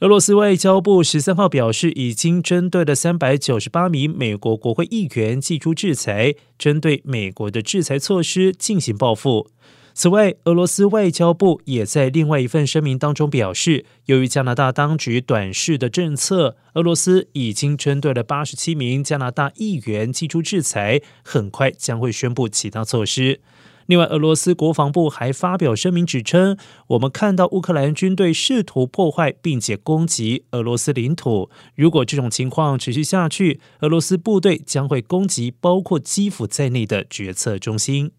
俄罗斯外交部十三号表示，已经针对了三百九十八名美国国会议员寄出制裁，针对美国的制裁措施进行报复。此外，俄罗斯外交部也在另外一份声明当中表示，由于加拿大当局短视的政策，俄罗斯已经针对了八十七名加拿大议员寄出制裁，很快将会宣布其他措施。另外，俄罗斯国防部还发表声明指称，我们看到乌克兰军队试图破坏并且攻击俄罗斯领土，如果这种情况持续下去，俄罗斯部队将会攻击包括基辅在内的决策中心。